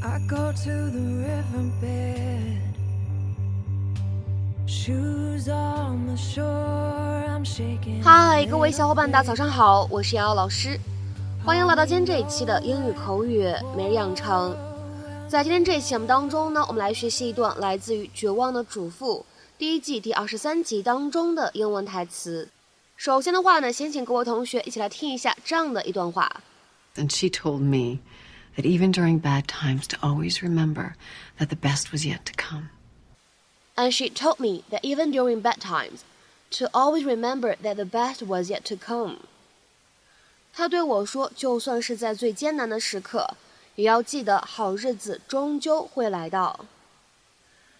I go to the riverbed. Shoes on the shore, I'm shaking. 嗨，各位小伙伴，大家早上好，我是瑶瑶老师，欢迎来到今天这一期的英语口语每日养成。在今天这一期节目当中呢，我们来学习一段来自于《绝望的主妇》第一季第二十三集当中的英文台词。首先的话呢，先请各位同学一起来听一下这样的一段话。And she told me that even during bad times, to always remember that the best was yet to come. And she told me that even during bad times, to always remember that the best was yet to come. 她对我说，就算是在最艰难的时刻，也要记得好日子终究会来到。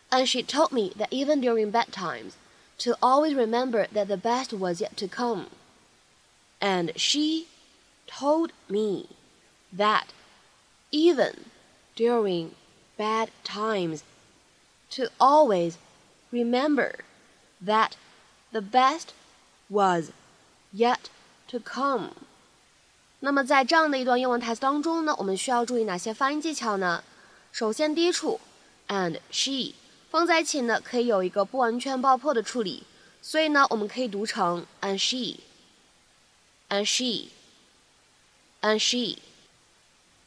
And she told me that even during bad times, to always remember that the best was yet to come. And she told me that even during bad times, to always remember that the best was yet to come. 那么在这样的一段英文台词当中呢，我们需要注意哪些发音技巧呢？首先，第一处 and she 放在一起呢，可以有一个不完全爆破的处理，所以呢，我们可以读成 and she，and she，and she。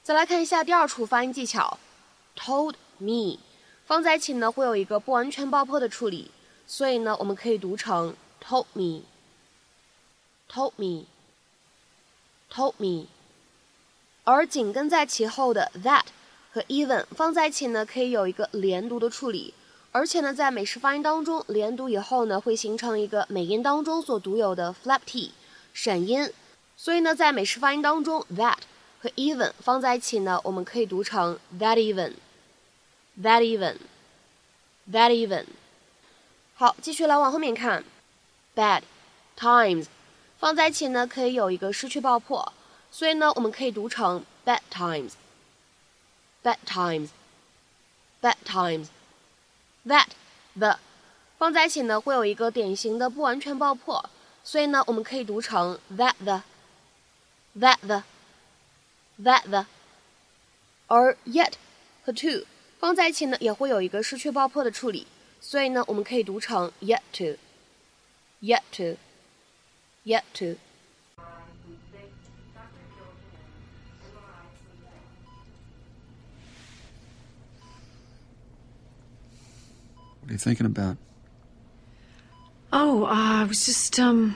再来看一下第二处发音技巧，told me 放在一起呢，会有一个不完全爆破的处理，所以呢，我们可以读成 told me，told me，told me。而紧跟在其后的 that 和 even 放在一起呢，可以有一个连读的处理，而且呢，在美式发音当中，连读以后呢，会形成一个美音当中所独有的 flap t 闪音，所以呢，在美式发音当中，that 和 even 放在一起呢，我们可以读成 that even，that even，that even。好，继续来往后面看，bad times 放在一起呢，可以有一个失去爆破，所以呢，我们可以读成 bad times，bad times，bad times。that the 放在一起呢，会有一个典型的不完全爆破，所以呢，我们可以读成 that the，that the，that the。而 yet 和 to 放在一起呢，也会有一个失去爆破的处理，所以呢，我们可以读成 yet to，yet to，yet to。 What are you thinking about? Oh, uh, I was just, um,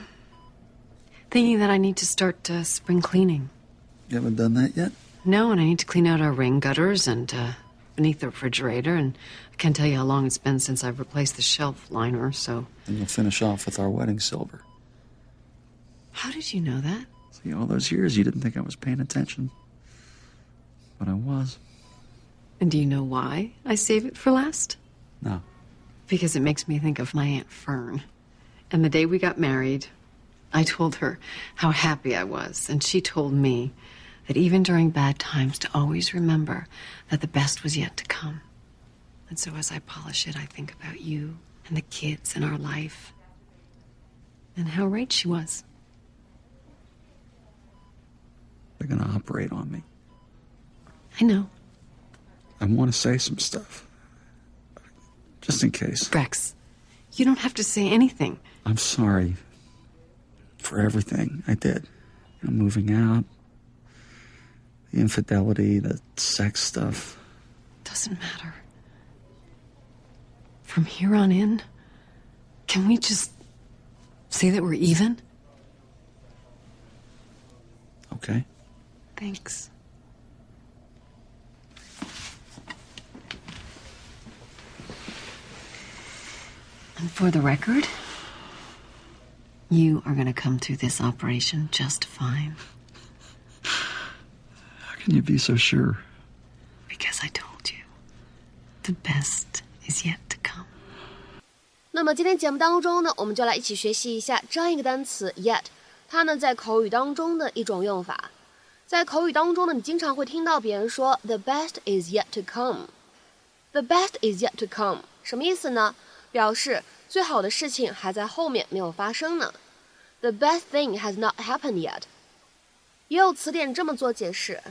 thinking that I need to start uh, spring cleaning. You haven't done that yet? No, and I need to clean out our rain gutters and uh, beneath the refrigerator, and I can't tell you how long it's been since I've replaced the shelf liner, so. And you'll finish off with our wedding silver. How did you know that? See, all those years you didn't think I was paying attention. But I was. And do you know why I save it for last? No. Because it makes me think of my Aunt Fern. And the day we got married, I told her how happy I was, and she told me that even during bad times, to always remember that the best was yet to come. And so as I polish it, I think about you and the kids and our life, and how right she was. They're going to operate on me. I know. I want to say some stuff. Just in case. Rex, you don't have to say anything. I'm sorry for everything I did. I'm moving out, the infidelity, the sex stuff. Doesn't matter. From here on in, can we just say that we're even? Okay? Thanks. And for the record, you are going to come through this operation just fine can you be so sure? because I told you the best is yet to come. 那么今天节目当中呢，我们就来一起学习一下这样一个单词 yet，它呢在口语当中的一种用法。在口语当中呢，你经常会听到别人说 “the best is yet to come”。“the best is yet to come” 什么意思呢？表示最好的事情还在后面没有发生呢。The best thing has not happened yet。也有词典这么做解释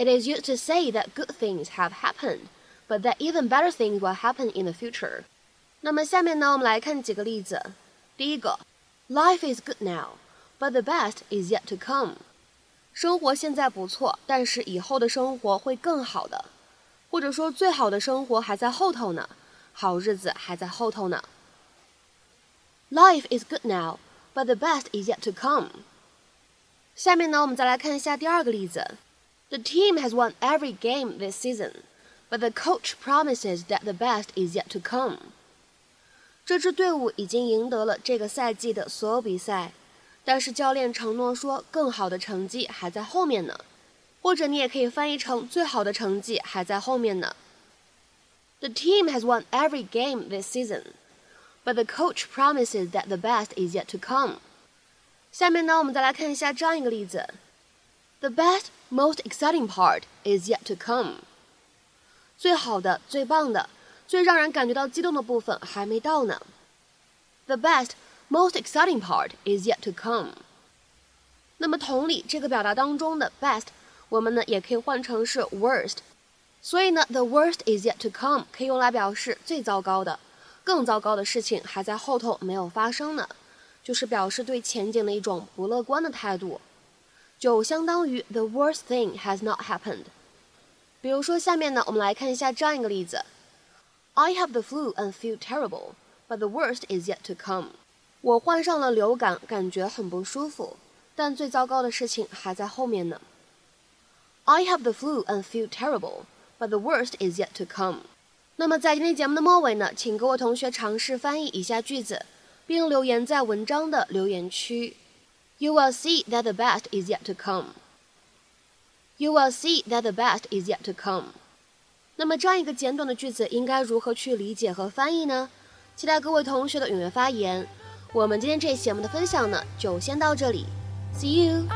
It is used to say that good things have happened, but that even better things will happen in the future. 那么下面呢，我们来看几个例子。第一个，Life is good now, but the best is yet to come. 生活现在不错，但是以后的生活会更好的，或者说最好的生活还在后头呢，好日子还在后头呢。Life is good now, but the best is yet to come. 下面呢，我们再来看一下第二个例子。 The team has won every game this season, but the coach promises that the best is yet to come. 这支队伍已经赢得了这个赛季的所有比赛，但是教练承诺说，更好的成绩还在后面呢。或者你也可以翻译成最好的成绩还在后面呢。The team has won every game this season, but the coach promises that the best is yet to come. 下面呢，我们再来看一下这样一个例子 ：The best, most exciting part is yet to come. 最好的、最棒的、最让人感觉到激动的部分还没到呢。The best, most exciting part is yet to come. 那么同理，这个表达当中的 best，我们呢也可以换成是 worst。所以呢，the worst is yet to come 可以用来表示最糟糕的、更糟糕的事情还在后头没有发生呢，就是表示对前景的一种不乐观的态度，就相当于 the worst thing has not happened。比如说下面呢，我们来看一下这样一个例子：I have the flu and feel terrible, but the worst is yet to come。我患上了流感，感觉很不舒服，但最糟糕的事情还在后面呢。I have the flu and feel terrible, but the worst is yet to come。那么在今天节目的末尾呢，请各位同学尝试翻译以下句子，并留言在文章的留言区。 You will see that the best is yet to come. You will see that the best is yet to come. 那么这样一个简短的句子应该如何去理解和翻译呢？期待各位同学的踊跃发言。我们今天这期节目的分享呢，就先到这里，See you。